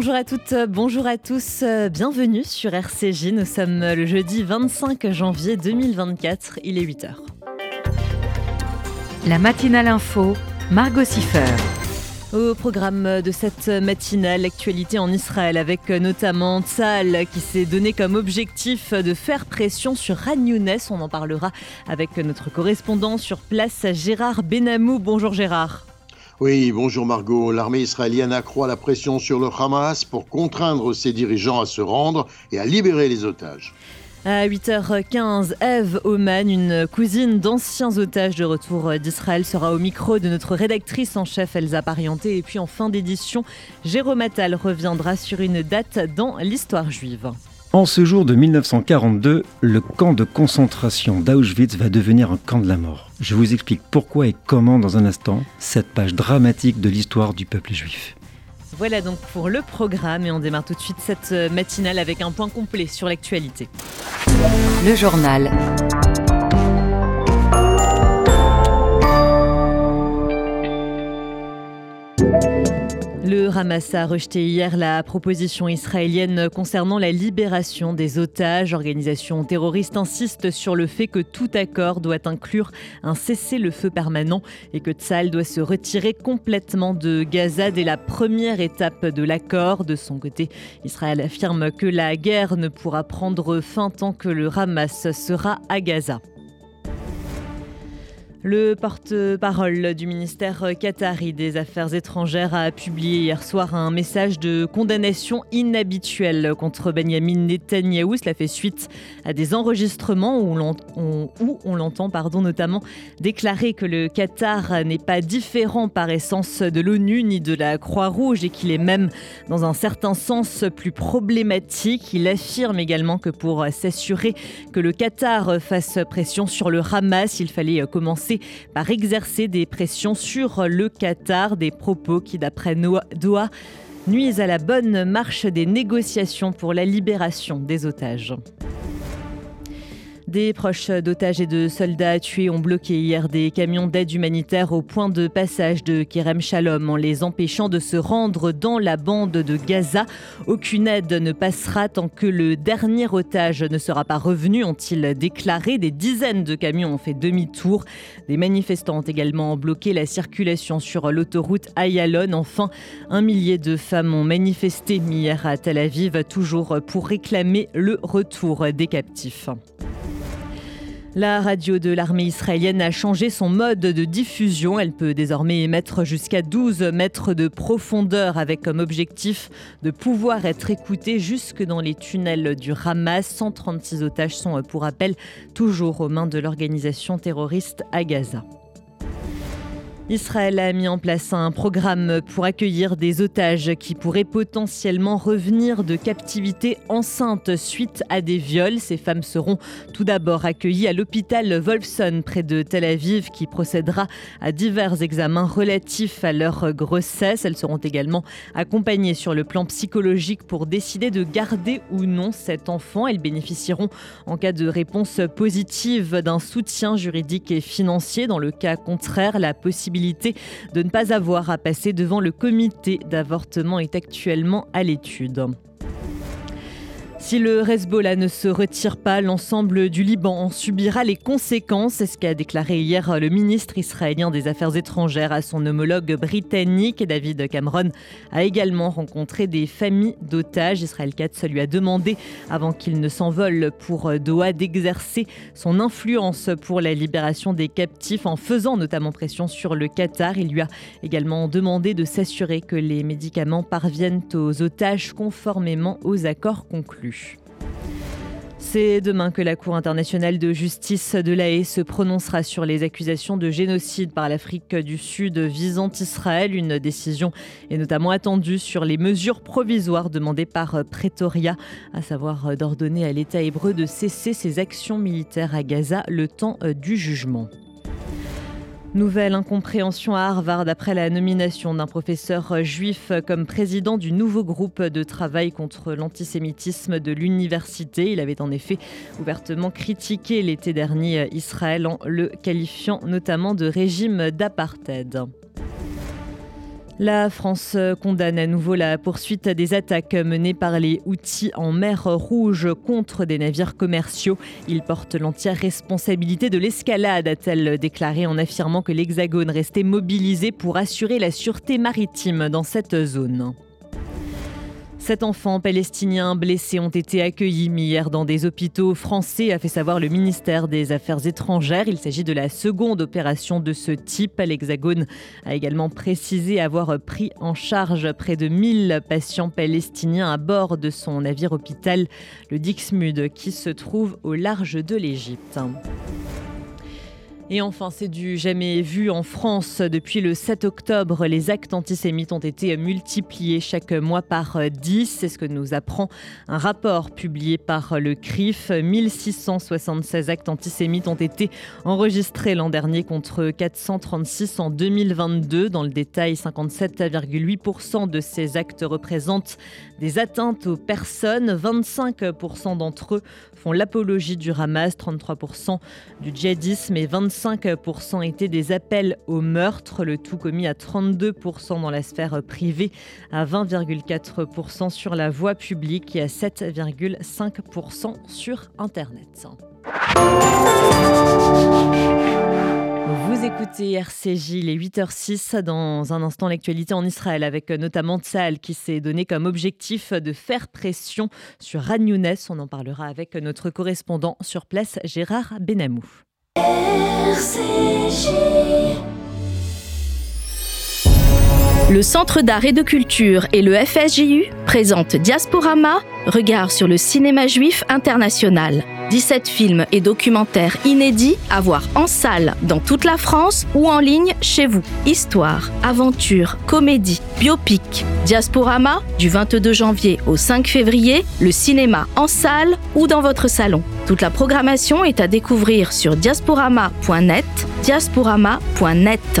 Bonjour à toutes, bonjour à tous, bienvenue sur RCJ. Nous sommes le jeudi 25 janvier 2024, il est 8h. La matinale info, Margot Siffer. Au programme de cette matinale, l'actualité en Israël avec notamment Tzal qui s'est donné comme objectif de faire pression sur Ran On en parlera avec notre correspondant sur place, Gérard Benamou. Bonjour Gérard. Oui, bonjour Margot. L'armée israélienne accroît la pression sur le Hamas pour contraindre ses dirigeants à se rendre et à libérer les otages. À 8h15, Eve Oman, une cousine d'anciens otages de retour d'Israël, sera au micro de notre rédactrice en chef Elsa Parienté. Et puis en fin d'édition, Jérôme Attal reviendra sur une date dans l'histoire juive. En ce jour de 1942, le camp de concentration d'Auschwitz va devenir un camp de la mort. Je vous explique pourquoi et comment dans un instant, cette page dramatique de l'histoire du peuple juif. Voilà donc pour le programme et on démarre tout de suite cette matinale avec un point complet sur l'actualité. Le journal. Le Hamas a rejeté hier la proposition israélienne concernant la libération des otages. L'organisation terroriste insiste sur le fait que tout accord doit inclure un cessez-le-feu permanent et que Tzal doit se retirer complètement de Gaza dès la première étape de l'accord. De son côté, Israël affirme que la guerre ne pourra prendre fin tant que le Hamas sera à Gaza. Le porte-parole du ministère qatari des Affaires étrangères a publié hier soir un message de condamnation inhabituelle contre Benjamin Netanyahou. Cela fait suite à des enregistrements où on, l'entend pardon, notamment déclarer que le Qatar n'est pas différent par essence de l'ONU ni de la Croix-Rouge et qu'il est même dans un certain sens plus problématique. Il affirme également que pour s'assurer que le Qatar fasse pression sur le Hamas, il fallait commencer par exercer des pressions sur le Qatar, des propos qui, d'après Doha, nuisent à la bonne marche des négociations pour la libération des otages. Des proches d'otages et de soldats tués ont bloqué hier des camions d'aide humanitaire au point de passage de Kerem Shalom en les empêchant de se rendre dans la bande de Gaza. Aucune aide ne passera tant que le dernier otage ne sera pas revenu, ont-ils déclaré. Des dizaines de camions ont fait demi-tour. Des manifestants ont également bloqué la circulation sur l'autoroute Ayalon. Enfin, un millier de femmes ont manifesté hier à Tel Aviv, toujours pour réclamer le retour des captifs. La radio de l'armée israélienne a changé son mode de diffusion. Elle peut désormais émettre jusqu'à 12 mètres de profondeur avec comme objectif de pouvoir être écoutée jusque dans les tunnels du Hamas. 136 otages sont, pour rappel, toujours aux mains de l'organisation terroriste à Gaza. Israël a mis en place un programme pour accueillir des otages qui pourraient potentiellement revenir de captivité enceinte suite à des viols. Ces femmes seront tout d'abord accueillies à l'hôpital Wolfson près de Tel Aviv qui procédera à divers examens relatifs à leur grossesse. Elles seront également accompagnées sur le plan psychologique pour décider de garder ou non cet enfant. Elles bénéficieront en cas de réponse positive d'un soutien juridique et financier. Dans le cas contraire, la possibilité de ne pas avoir à passer devant le comité d'avortement est actuellement à l'étude. Si le Hezbollah ne se retire pas, l'ensemble du Liban en subira les conséquences. C'est ce qu'a déclaré hier le ministre israélien des Affaires étrangères à son homologue britannique. David Cameron a également rencontré des familles d'otages. Israël Katz lui a demandé, avant qu'il ne s'envole pour Doha, d'exercer son influence pour la libération des captifs en faisant notamment pression sur le Qatar. Il lui a également demandé de s'assurer que les médicaments parviennent aux otages conformément aux accords conclus. C'est demain que la Cour internationale de justice de l'AE se prononcera sur les accusations de génocide par l'Afrique du Sud visant Israël. Une décision est notamment attendue sur les mesures provisoires demandées par Pretoria, à savoir d'ordonner à l'État hébreu de cesser ses actions militaires à Gaza le temps du jugement. Nouvelle incompréhension à Harvard après la nomination d'un professeur juif comme président du nouveau groupe de travail contre l'antisémitisme de l'université. Il avait en effet ouvertement critiqué l'été dernier Israël en le qualifiant notamment de régime d'apartheid. La France condamne à nouveau la poursuite des attaques menées par les Houthis en mer Rouge contre des navires commerciaux. Ils portent l'entière responsabilité de l'escalade, a-t-elle déclaré en affirmant que l'Hexagone restait mobilisé pour assurer la sûreté maritime dans cette zone. Sept enfants palestiniens blessés ont été accueillis hier dans des hôpitaux français, a fait savoir le ministère des Affaires étrangères. Il s'agit de la seconde opération de ce type. L'Hexagone a également précisé avoir pris en charge près de 1000 patients palestiniens à bord de son navire hôpital, le Dixmude, qui se trouve au large de l'Égypte. Et enfin, c'est du jamais vu en France. Depuis le 7 octobre, les actes antisémites ont été multipliés chaque mois par 10. C'est ce que nous apprend un rapport publié par le CRIF. 1676 actes antisémites ont été enregistrés l'an dernier contre 436 en 2022. Dans le détail, 57,8% de ces actes représentent des atteintes aux personnes. 25% d'entre eux font l'apologie du Hamas, 33% du djihadisme et 25% étaient des appels au meurtre, le tout commis à 32% dans la sphère privée, à 20,4% sur la voie publique et à 7,5% sur Internet. Vous écoutez RCJ, les 8h06. Dans un instant, l'actualité en Israël avec notamment Tsahal qui s'est donné comme objectif de faire pression sur Ran On en parlera avec notre correspondant sur place, Gérard Benamou. Le Centre d'art et de culture et le FSJU présentent Diasporama, regard sur le cinéma juif international. 17 films et documentaires inédits à voir en salle dans toute la France ou en ligne chez vous. Histoire, aventure, comédie, biopic. Diasporama, du 22 janvier au 5 février, le cinéma en salle ou dans votre salon. Toute la programmation est à découvrir sur diasporama.net, diasporama.net.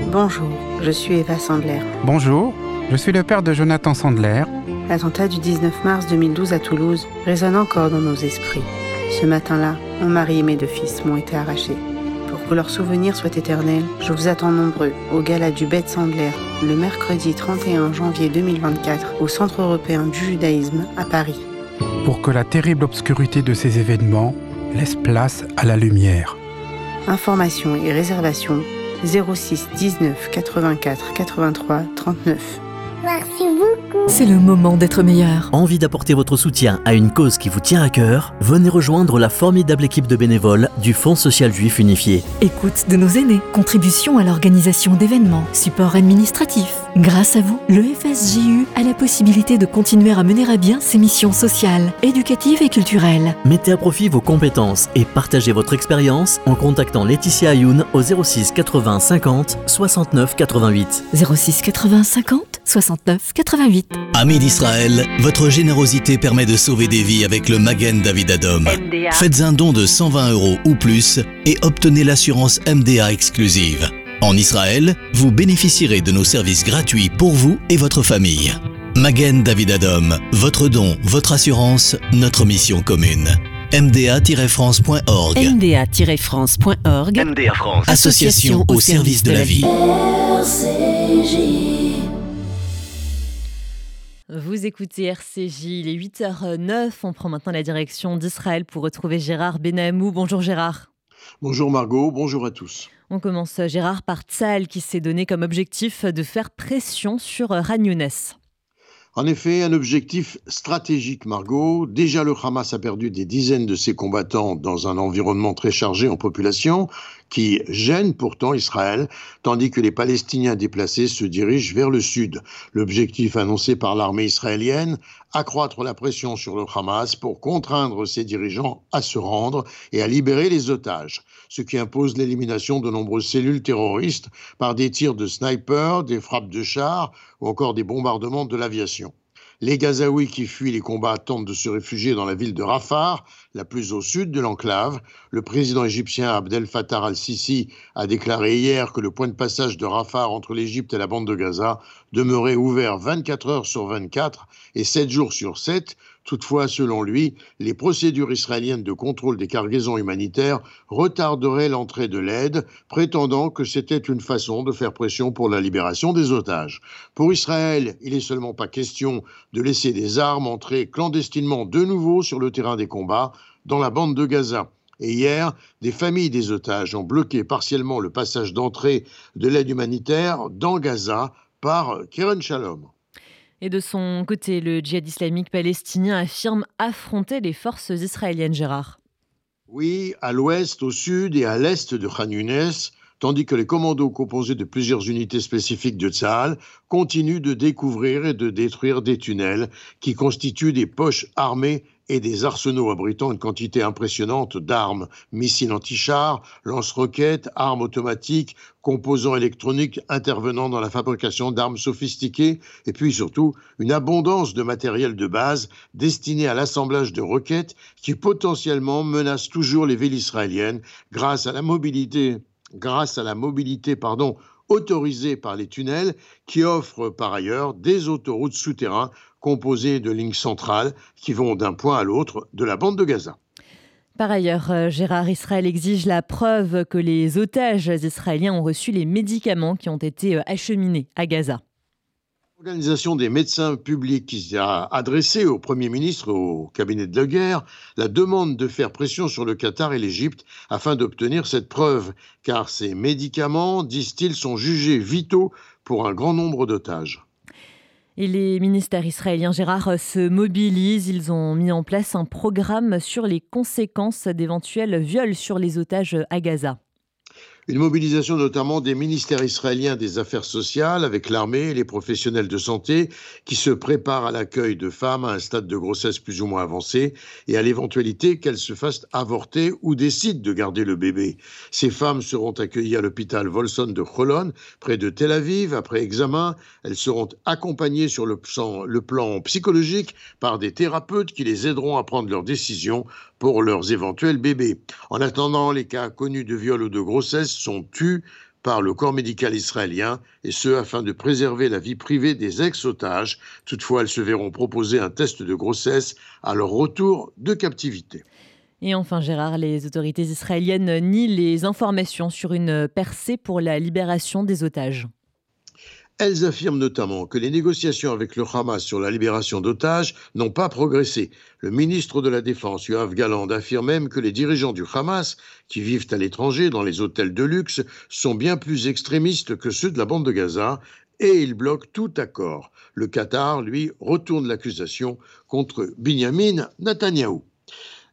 Bonjour, je suis Eva Sandler. Bonjour, je suis le père de Jonathan Sandler. L'attentat du 19 mars 2012 à Toulouse résonne encore dans nos esprits. Ce matin-là, mon mari et mes deux fils m'ont été arrachés. Pour que leur souvenir soit éternel, je vous attends nombreux au gala du Bête Sandler le mercredi 31 janvier 2024 au Centre européen du judaïsme à Paris. Pour que la terrible obscurité de ces événements laisse place à la lumière. Informations et réservations 06 19 84 83 39. Merci beaucoup. C'est le moment d'être meilleur. Envie d'apporter votre soutien à une cause qui vous tient à cœur? Venez rejoindre la formidable équipe de bénévoles du Fonds social juif unifié. Écoute de nos aînés, contribution à l'organisation d'événements, support administratif. Grâce à vous, le FSJU a la possibilité de continuer à mener à bien ses missions sociales, éducatives et culturelles. Mettez à profit vos compétences et partagez votre expérience en contactant Laetitia Ayoun au 06 80 50 69 88. 06 80 50 69 88. Amis d'Israël, votre générosité permet de sauver des vies avec le Magen David Adom. Faites un don de 120 euros ou plus et obtenez l'assurance MDA exclusive. En Israël, vous bénéficierez de nos services gratuits pour vous et votre famille. Magen David Adom, votre don, votre assurance, notre mission commune. mda-france.org mda-france.org MDA France, association au service de la vie. Vous écoutez RCJ, il est 8h09. On prend maintenant la direction d'Israël pour retrouver Gérard Benamou. Bonjour Gérard. Bonjour Margot, bonjour à tous. On commence Gérard par Tsal qui s'est donné comme objectif de faire pression sur Ragnounès. En effet, un objectif stratégique, Margot. Déjà, le Hamas a perdu des dizaines de ses combattants dans un environnement très chargé en population, qui gênent pourtant Israël, tandis que les Palestiniens déplacés se dirigent vers le sud. L'objectif annoncé par l'armée israélienne, accroître la pression sur le Hamas pour contraindre ses dirigeants à se rendre et à libérer les otages, ce qui impose l'élimination de nombreuses cellules terroristes par des tirs de snipers, des frappes de chars ou encore des bombardements de l'aviation. Les Gazaouis qui fuient les combats tentent de se réfugier dans la ville de Rafah, la plus au sud de l'enclave. Le président égyptien Abdel Fattah al-Sisi a déclaré hier que le point de passage de Rafah entre l'Égypte et la bande de Gaza demeurait ouvert 24 heures sur 24 et 7 jours sur 7 Toutefois, selon lui, les procédures israéliennes de contrôle des cargaisons humanitaires retarderaient l'entrée de l'aide, prétendant que c'était une façon de faire pression pour la libération des otages. Pour Israël, il n'est seulement pas question de laisser des armes entrer clandestinement de nouveau sur le terrain des combats dans la bande de Gaza. Et hier, des familles des otages ont bloqué partiellement le passage d'entrée de l'aide humanitaire dans Gaza par Keren Shalom. Et de son côté, le djihad islamique palestinien affirme affronter les forces israéliennes, Gérard. Oui, à l'ouest, au sud et à l'est de Khan Younes, tandis que les commandos composés de plusieurs unités spécifiques de Tzahal continuent de découvrir et de détruire des tunnels qui constituent des poches armées et des arsenaux abritant une quantité impressionnante d'armes, missiles anti-chars, lance-roquettes, armes automatiques, composants électroniques intervenant dans la fabrication d'armes sophistiquées, et puis surtout une abondance de matériel de base destiné à l'assemblage de roquettes qui potentiellement menacent toujours les villes israéliennes grâce à la mobilité grâce à la mobilité pardon, autorisée par les tunnels qui offrent par ailleurs des autoroutes souterraines composées de lignes centrales qui vont d'un point à l'autre de la bande de Gaza. Par ailleurs, euh, Gérard Israël exige la preuve que les otages israéliens ont reçu les médicaments qui ont été euh, acheminés à Gaza. L'Organisation des médecins publics qui a adressé au Premier ministre au cabinet de la guerre la demande de faire pression sur le Qatar et l'Égypte afin d'obtenir cette preuve, car ces médicaments, disent-ils, sont jugés vitaux pour un grand nombre d'otages. Et les ministères israéliens, Gérard, se mobilisent. Ils ont mis en place un programme sur les conséquences d'éventuels viols sur les otages à Gaza. Une mobilisation notamment des ministères israéliens des Affaires sociales avec l'armée et les professionnels de santé qui se préparent à l'accueil de femmes à un stade de grossesse plus ou moins avancé et à l'éventualité qu'elles se fassent avorter ou décident de garder le bébé. Ces femmes seront accueillies à l'hôpital Volson de Cholon, près de Tel Aviv. Après examen, elles seront accompagnées sur le plan, le plan psychologique par des thérapeutes qui les aideront à prendre leurs décisions pour leurs éventuels bébés. En attendant, les cas connus de viol ou de grossesse sont tus par le corps médical israélien, et ce afin de préserver la vie privée des ex-otages. Toutefois, elles se verront proposer un test de grossesse à leur retour de captivité. Et enfin, Gérard, les autorités israéliennes nient les informations sur une percée pour la libération des otages. Elles affirment notamment que les négociations avec le Hamas sur la libération d'otages n'ont pas progressé. Le ministre de la Défense, Yoav Galand, affirme même que les dirigeants du Hamas, qui vivent à l'étranger dans les hôtels de luxe, sont bien plus extrémistes que ceux de la bande de Gaza et il bloque tout accord. Le Qatar, lui, retourne l'accusation contre Binyamin Netanyahou.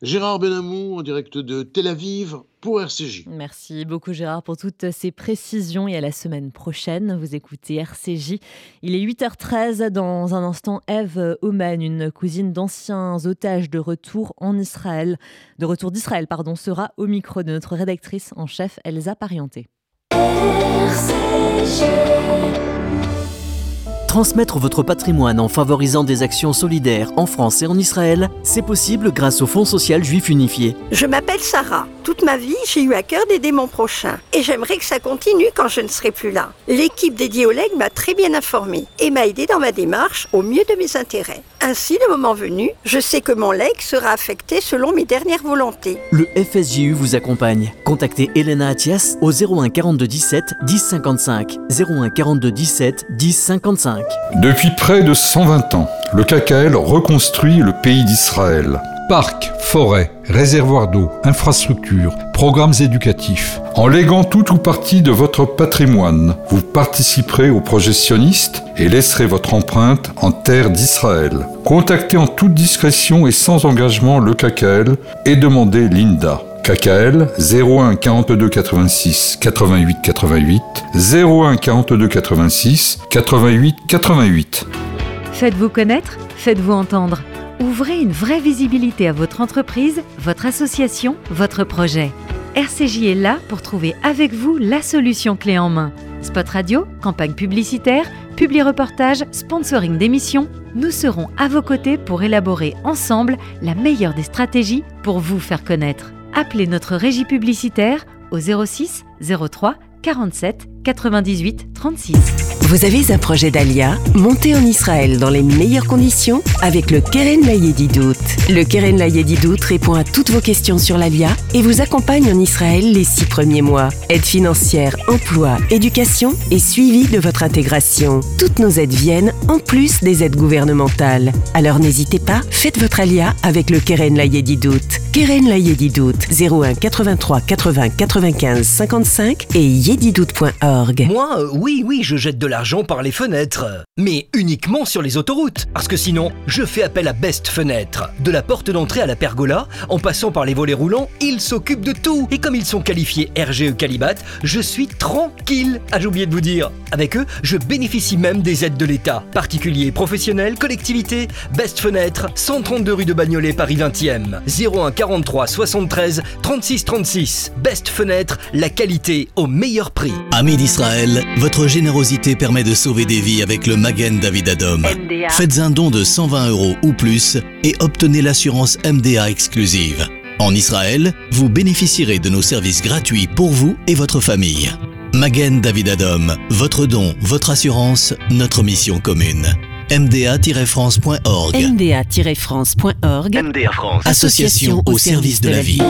Gérard Benamou en direct de Tel Aviv pour RCJ. Merci beaucoup Gérard pour toutes ces précisions et à la semaine prochaine. Vous écoutez RCJ. Il est 8h13 dans un instant. Eve Oman, une cousine d'anciens otages de retour en Israël, de retour d'Israël, pardon, sera au micro de notre rédactrice en chef Elsa Parienté. RCJ. Transmettre votre patrimoine en favorisant des actions solidaires en France et en Israël, c'est possible grâce au Fonds social juif unifié. Je m'appelle Sarah. Toute ma vie, j'ai eu à cœur d'aider mon prochain. Et j'aimerais que ça continue quand je ne serai plus là. L'équipe dédiée au leg m'a très bien informée et m'a aidé dans ma démarche au mieux de mes intérêts. Ainsi, le moment venu, je sais que mon leg sera affecté selon mes dernières volontés. Le FSJU vous accompagne. Contactez Elena Atias au 01 42 17 10 55. 01 42 17 10 55. Depuis près de 120 ans, le KKL reconstruit le pays d'Israël. Parcs, forêts, réservoirs d'eau, infrastructures, programmes éducatifs. En léguant tout ou partie de votre patrimoine, vous participerez au projet sioniste et laisserez votre empreinte en terre d'Israël. Contactez en toute discrétion et sans engagement le KKL et demandez l'INDA. KKL 01 42 86 88 88 01 42 86 88 88. Faites-vous connaître, faites-vous entendre. Ouvrez une vraie visibilité à votre entreprise, votre association, votre projet. RCJ est là pour trouver avec vous la solution clé en main. Spot radio, campagne publicitaire, publi-reportage, sponsoring d'émissions, nous serons à vos côtés pour élaborer ensemble la meilleure des stratégies pour vous faire connaître. Appelez notre régie publicitaire au 06 03 47 98 36. Vous avez un projet d'Alia? Montez en Israël dans les meilleures conditions avec le Keren Layedidout. Le Keren Layedidout répond à toutes vos questions sur l'Alia et vous accompagne en Israël les six premiers mois. Aide financière, emploi, éducation et suivi de votre intégration. Toutes nos aides viennent en plus des aides gouvernementales. Alors n'hésitez pas, faites votre Alia avec le Keren Layedidout. Keren Layedidout 01 83 80 95 55 et yedidout.org. Moi, euh, oui, oui, je jette de l'argent par les fenêtres. Mais uniquement sur les autoroutes. Parce que sinon, je fais appel à Best Fenêtre. De la porte d'entrée à la pergola, en passant par les volets roulants, ils s'occupent de tout. Et comme ils sont qualifiés RGE Calibat, je suis tranquille. Ah, j'ai oublié de vous dire. Avec eux, je bénéficie même des aides de l'État. Particuliers, professionnels, collectivités. Best Fenêtre, 132 rue de Bagnolet, Paris 20e. 01 43 73 36 36. Best Fenêtre, la qualité au meilleur prix. Amis d'Israël, votre générosité permet de sauver des vies avec le Magen David Adom. Faites un don de 120 euros ou plus et obtenez l'assurance MDA exclusive. En Israël, vous bénéficierez de nos services gratuits pour vous et votre famille. Magen David Adom, votre don, votre assurance, notre mission commune. MDA-France.org MDA-France.org MDA France, association au service de la vie.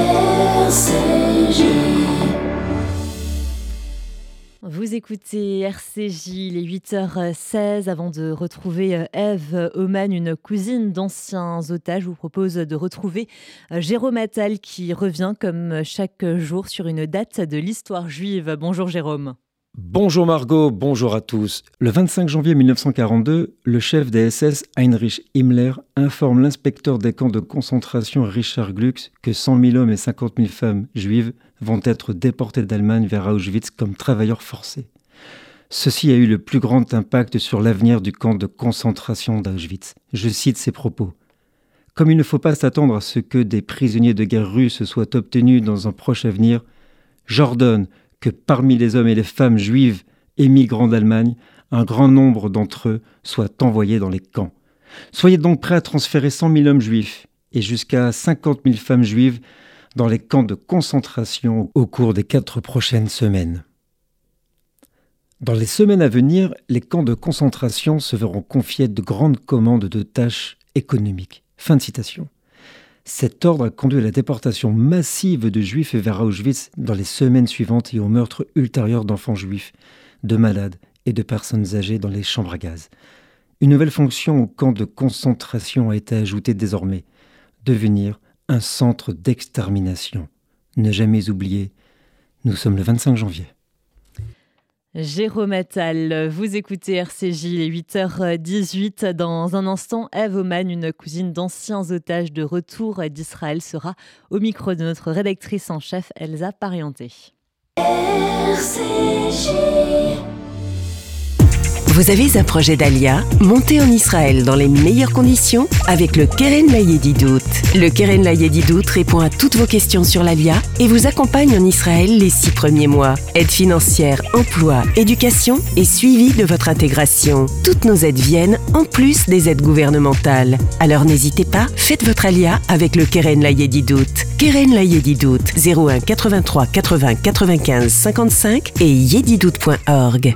Vous écoutez RCJ, les 8h16. Avant de retrouver Eve Oman, une cousine d'anciens otages, je vous propose de retrouver Jérôme Attal qui revient comme chaque jour sur une date de l'histoire juive. Bonjour Jérôme. Bonjour Margot, bonjour à tous. Le 25 janvier 1942, le chef des SS Heinrich Himmler informe l'inspecteur des camps de concentration Richard Glucks que 100 000 hommes et 50 000 femmes juives vont être déportés d'Allemagne vers Auschwitz comme travailleurs forcés. Ceci a eu le plus grand impact sur l'avenir du camp de concentration d'Auschwitz. Je cite ses propos. Comme il ne faut pas s'attendre à ce que des prisonniers de guerre russes soient obtenus dans un proche avenir, j'ordonne que parmi les hommes et les femmes juives émigrants d'Allemagne, un grand nombre d'entre eux soient envoyés dans les camps. Soyez donc prêts à transférer 100 000 hommes juifs et jusqu'à 50 000 femmes juives dans les camps de concentration au cours des quatre prochaines semaines. Dans les semaines à venir, les camps de concentration se verront confier de grandes commandes de tâches économiques. Fin de citation. Cet ordre a conduit à la déportation massive de juifs vers Auschwitz dans les semaines suivantes et au meurtre ultérieur d'enfants juifs, de malades et de personnes âgées dans les chambres à gaz. Une nouvelle fonction au camp de concentration a été ajoutée désormais, devenir un centre d'extermination. Ne jamais oublier, nous sommes le 25 janvier. Jérôme Attal, vous écoutez RCJ, les 8h18. Dans un instant, Eve Oman, une cousine d'anciens otages de retour d'Israël, sera au micro de notre rédactrice en chef, Elsa Parienté. RCJ. Vous avez un projet d'Alia? Montez en Israël dans les meilleures conditions avec le Keren Layedidout. Le Keren Layedidout répond à toutes vos questions sur l'Alia et vous accompagne en Israël les six premiers mois. Aide financière, emploi, éducation et suivi de votre intégration. Toutes nos aides viennent en plus des aides gouvernementales. Alors n'hésitez pas, faites votre Alia avec le Keren Layedidout. Keren Layedidout 01 83 80 95 55 et yedidout.org.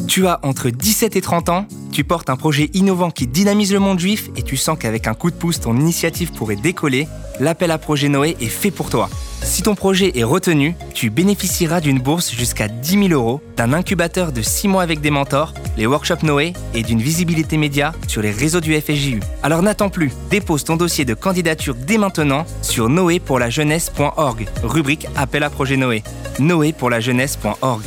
Tu as entre 17 et 30 ans Tu portes un projet innovant qui dynamise le monde juif et tu sens qu'avec un coup de pouce, ton initiative pourrait décoller. L'appel à projet Noé est fait pour toi. Si ton projet est retenu, tu bénéficieras d'une bourse jusqu'à 10 000 euros, d'un incubateur de 6 mois avec des mentors, les workshops Noé et d'une visibilité média sur les réseaux du FSJU. Alors n'attends plus, dépose ton dossier de candidature dès maintenant sur noépourlajeunesse.org, rubrique Appel à projet Noé. noépourlajeunesse.org.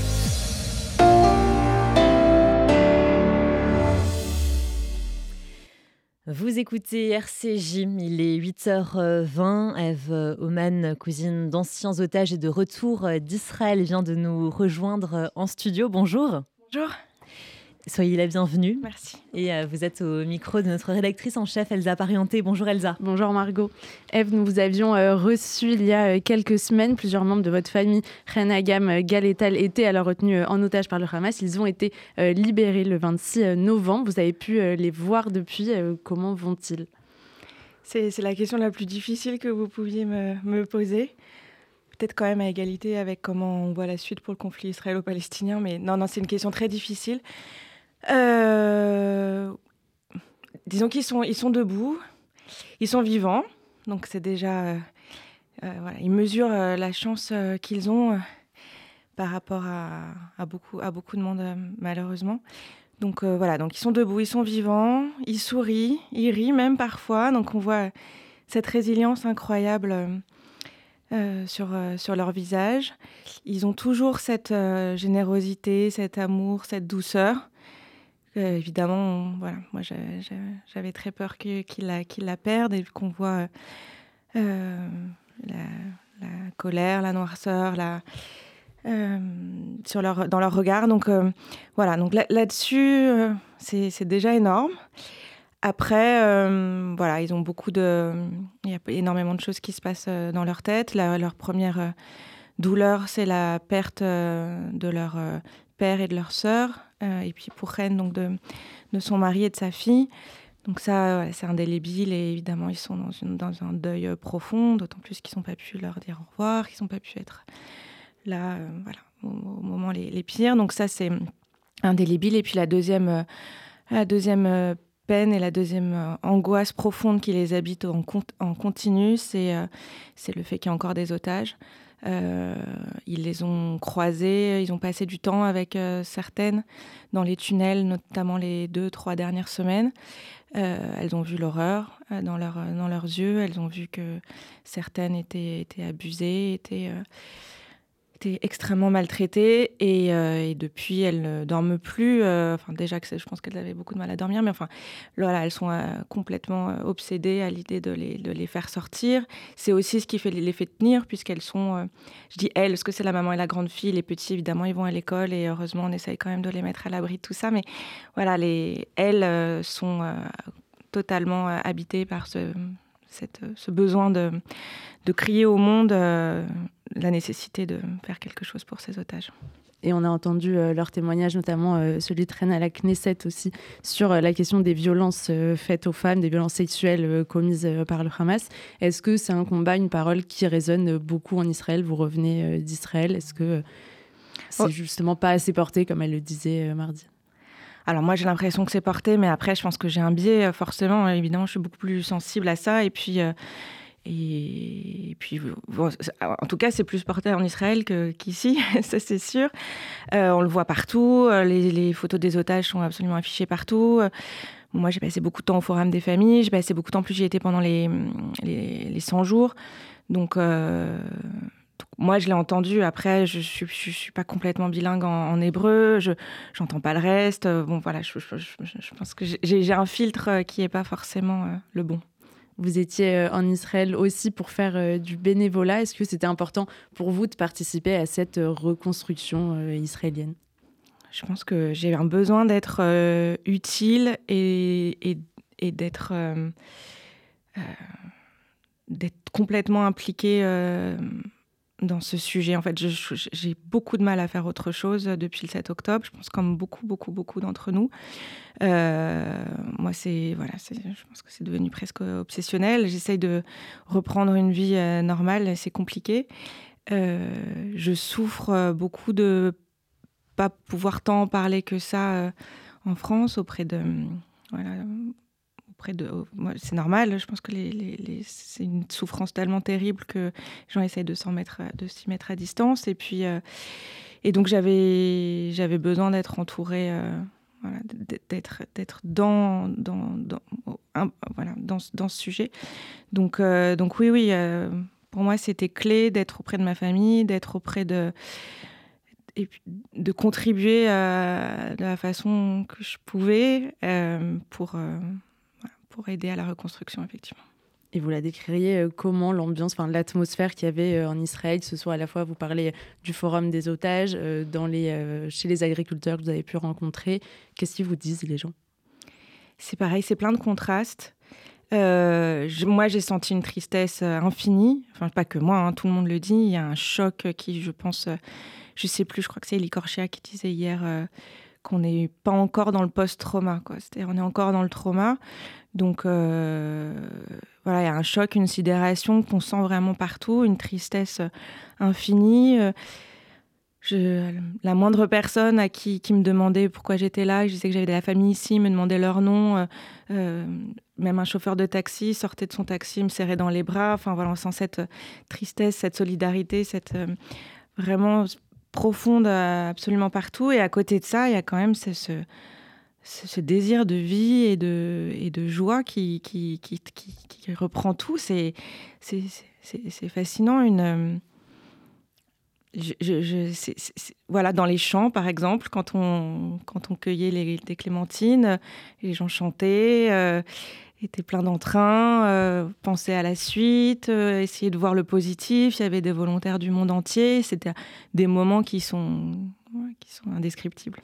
Vous écoutez RCJ, il est 8h20. Eve Oman, cousine d'anciens otages et de retour d'Israël, vient de nous rejoindre en studio. Bonjour. Bonjour. Soyez la bienvenue. Merci. Et euh, vous êtes au micro de notre rédactrice en chef, Elsa Parienté. Bonjour Elsa. Bonjour Margot. Eve, nous vous avions euh, reçu il y a euh, quelques semaines. Plusieurs membres de votre famille, Renagam, Galetal, étaient alors retenus en otage par le Hamas. Ils ont été libérés le 26 novembre. Vous avez pu les voir depuis. comment vont-ils? C'est la question la plus difficile que vous pouviez me, me poser peut-être quand même à égalité avec comment on voit la suite pour le conflit israélo-palestinien, mais non, non, c'est une question très difficile. Euh, disons qu'ils sont, ils sont debout, ils sont vivants, donc c'est déjà. Euh, euh, voilà, ils mesurent la chance qu'ils ont par rapport à, beaucoup, à beaucoup de monde, malheureusement. Donc voilà, donc ils sont debout, ils sont vivants, ils sourient, ils rient même parfois. Donc on voit cette résilience incroyable sur, sur leur visage. Ils ont toujours cette générosité, cet amour, cette douceur. Euh, évidemment, voilà, moi j'avais très peur qu'il la, la, perde et qu'on voit euh, la, colère, la noirceur, euh, sur leur, dans leur regard. Donc voilà, donc là-dessus, c'est déjà énorme. Après, voilà, ils ont beaucoup de. Il y a énormément de choses qui se passent dans leur tête. leur première douleur, c'est la perte de leur et de leur sœur. Euh, et puis pour Rennes, donc de, de, son mari et de sa fille. Donc ça, c'est indélébile et évidemment, ils sont dans, une, dans un deuil euh, profond, d'autant plus qu'ils n'ont pas pu leur dire au revoir, qu'ils n'ont pas pu être là euh, voilà, au, moment les, les, pires. Donc ça, c'est indélébile. Et puis la deuxième, la deuxième peine et la deuxième angoisse profonde qui les habite en, en continu, c'est c'est le fait qu'il y a encore des otages. Euh, ils les ont croisées, ils ont passé du temps avec euh, certaines dans les tunnels, notamment les deux, trois dernières semaines. Euh, elles ont vu l'horreur dans, dans leurs yeux, elles ont vu que certaines étaient, étaient abusées, étaient extrêmement maltraitées et, euh, depuis elles ne dorment plus. Euh, enfin déjà que je pense qu'elles avaient beaucoup de mal à dormir, mais enfin voilà, elles sont euh, complètement obsédées à l'idée de les, faire sortir. C'est aussi ce qui fait les fait tenir puisqu'elles sont, je dis elles, parce que c'est la maman et la grande fille. Les petits évidemment ils vont à l'école et heureusement on essaye quand même de les mettre à l'abri de tout ça, mais voilà les elles sont totalement habitées par ce besoin de, de crier au monde la nécessité de faire quelque chose pour ces otages. Et on a entendu euh, leurs témoignages, notamment euh, celui de Rennes à la Knesset aussi, sur euh, la question des violences faites aux femmes, des violences sexuelles commises par le Hamas. Est-ce que c'est un combat, une parole qui résonne beaucoup en Israël? Vous revenez d'Israël. Est-ce que c'est oh. justement pas assez porté, comme elle le disait mardi? Alors moi j'ai l'impression que c'est porté, mais après je pense que j'ai un biais forcément. Évidemment, je suis beaucoup plus sensible à ça. Et puis et puis, en tout cas, c'est plus porté en Israël qu'ici, ça c'est sûr. Euh, on le voit partout, euh, les, photos des otages sont absolument affichées partout. Euh, moi, j'ai passé beaucoup de temps au Forum des familles, j'ai passé beaucoup de temps, plus j'y étais pendant les, les, 100 jours. Donc, moi, je l'ai entendu. Après, je ne suis, pas complètement bilingue en, hébreu, je n'entends pas le reste. Bon, voilà, je pense que j'ai un filtre qui n'est pas forcément le bon. Vous étiez euh, en Israël aussi pour faire euh, du bénévolat. Est-ce que c'était important pour vous de participer à cette euh, reconstruction israélienne? Je pense que j'ai un besoin d'être utile et, d'être complètement impliquée dans ce sujet. En fait, j'ai beaucoup de mal à faire autre chose depuis le 7 octobre. Je pense comme beaucoup, beaucoup, beaucoup d'entre nous. Euh, moi, c'est voilà, je pense que c'est devenu presque obsessionnel. J'essaye de reprendre une vie euh, normale, c'est compliqué. Euh, je souffre beaucoup de pas pouvoir tant parler que ça en France, auprès de. Voilà, de. c'est normal, je pense que c'est une souffrance tellement terrible que les gens essayent de s'en mettre, s'y mettre à distance. Et puis. et donc j'avais, besoin d'être entourée d'être dans ce sujet. Donc euh, oui oui euh, pour moi c'était clé d'être auprès de ma famille, d'être auprès de de contribuer de la façon que je pouvais euh, pour pour aider à la reconstruction effectivement. Et vous la décririez euh, comment l'ambiance, enfin l'atmosphère qu'il y avait euh, en Israël, ce soit à la fois vous parlez du forum des otages, euh, dans les, chez les agriculteurs que vous avez pu rencontrer. Qu'est-ce qu'ils vous disent les gens? C'est pareil, c'est plein de contrastes. moi, j'ai senti une tristesse infinie. Enfin, pas que moi, hein, tout le monde le dit. Il y a un choc qui, je pense, je sais plus, je crois que c'est Elie Korchia qui disait hier qu'on n'est pas encore dans le post-trauma. C'est-à-dire, on est encore dans le trauma. Donc, euh, voilà, il y a un choc, une sidération qu'on sent vraiment partout, une tristesse infinie. Je, la moindre personne à qui, qui me demandait pourquoi j'étais là, je disais que j'avais de la famille ici, me demandait leur nom. Euh, euh, même un chauffeur de taxi sortait de son taxi, me serrait dans les bras. Enfin voilà, on sent cette tristesse, cette solidarité, cette vraiment profonde absolument partout. Et à côté de ça, il y a quand même ce, ce, désir de vie et de, et de joie qui, qui, qui, reprend tout. C'est fascinant. Une, je, voilà, dans les champs, par exemple, quand on, quand on cueillait les, clémentines, les gens chantaient. Euh, était plein d'entrain, euh, penser à la suite, euh, essayer de voir le positif. Il y avait des volontaires du monde entier. C'était des moments qui sont, qui sont indescriptibles.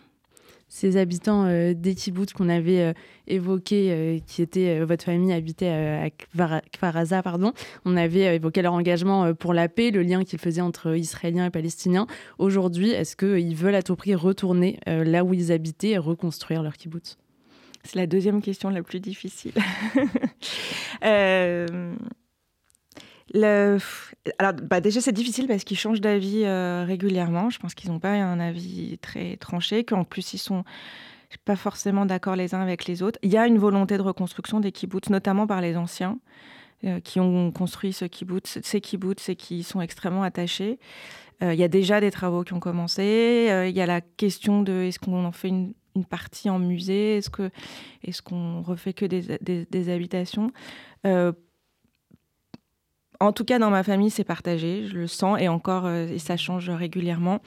Ces habitants euh, des kibbutz qu'on avait évoqués, qui étaient votre famille habitait à Kfar pardon, on avait évoqué leur engagement pour la paix, le lien qu'ils faisaient entre Israéliens et Palestiniens. Aujourd'hui, est-ce qu'ils veulent à tout prix retourner là où ils habitaient et reconstruire leur kibbutz c'est la deuxième question la plus difficile. euh, alors, bah déjà, c'est difficile parce qu'ils changent d'avis euh, régulièrement. Je pense qu'ils n'ont pas un avis très tranché, qu'en plus, ils sont pas forcément d'accord les uns avec les autres. Il y a une volonté de reconstruction des kibbutz, notamment par les anciens euh, qui ont construit ce kibbutz, ces kibbutz et qui sont extrêmement attachés. Il y a déjà des travaux qui ont commencé. Il y a la question de est-ce qu'on en fait une une partie en musée? Est-ce qu'on refait que des, des, habitations? Euh, En tout cas, dans ma famille, c'est partagé. Je le sens et encore, euh, et ça change régulièrement.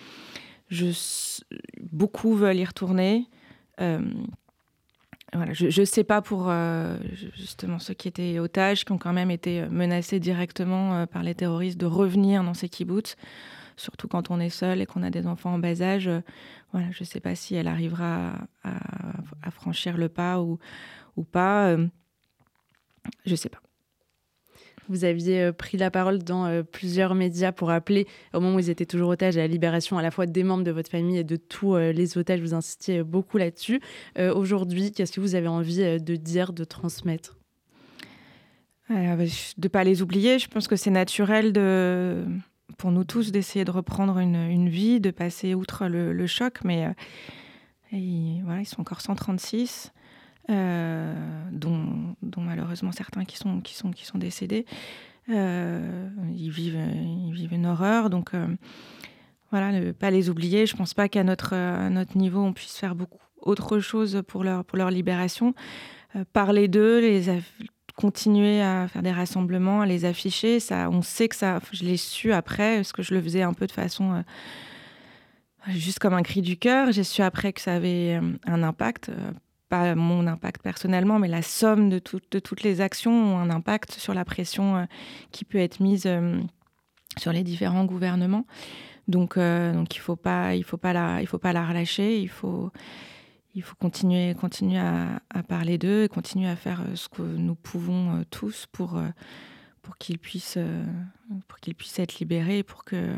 Je, beaucoup veulent y retourner. Euh, voilà, je ne sais pas pour justement ceux qui étaient otages, qui ont quand même été menacés directement par les terroristes de revenir dans ces kibbutz surtout quand on est seul et qu'on a des enfants en bas âge. Euh, voilà, je ne sais pas si elle arrivera à, franchir le pas ou, ou pas. Euh, je ne sais pas. Vous aviez euh, pris la parole dans plusieurs médias pour appeler, au moment où ils étaient toujours otages, à la libération à la fois des membres de votre famille et de tous les otages. Vous insistiez beaucoup là-dessus. Aujourd'hui, qu'est-ce que vous avez envie de dire, de transmettre? De ne pas les oublier. Je pense que c'est naturel de pour nous tous d'essayer de reprendre une, vie, de passer outre le, choc, mais euh, voilà, ils sont encore 136, euh, dont, dont, malheureusement certains qui sont, qui sont, qui sont décédés. Euh, ils, vivent, ils vivent une horreur, donc voilà, ne pas les oublier. Je pense pas qu'à notre, notre niveau, on puisse faire beaucoup autre chose pour leur, pour leur libération. parler d'eux, les, continuer à faire des rassemblements, à les afficher. Ça, on sait que ça, je l'ai su après, parce que je le faisais un peu de façon euh, juste comme un cri du cœur. J'ai su après que ça avait euh, un impact, euh, pas mon impact personnellement, mais la somme de, de, toutes les actions ont un impact sur la pression qui peut être mise sur les différents gouvernements. Donc, donc il faut faut pas la, faut pas la relâcher. Il faut il faut continuer, continuer à, parler d'eux et continuer à faire euh, ce que nous pouvons euh, tous pour, euh, pour qu'ils puissent, pour qu'ils puissent être libérés et pour que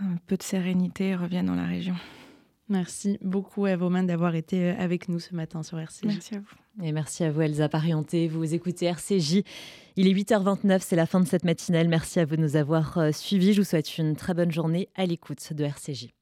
un peu de sérénité revienne dans la région. Merci beaucoup à mains d'avoir été avec nous ce matin sur RCJ. Merci à vous. Et merci à vous Elsa Parienté. Vous écoutez RCJ. Il est 8h29, c'est la fin de cette matinale. Merci à vous de nous avoir suivis. Je vous souhaite une très bonne journée à l'écoute de RCJ.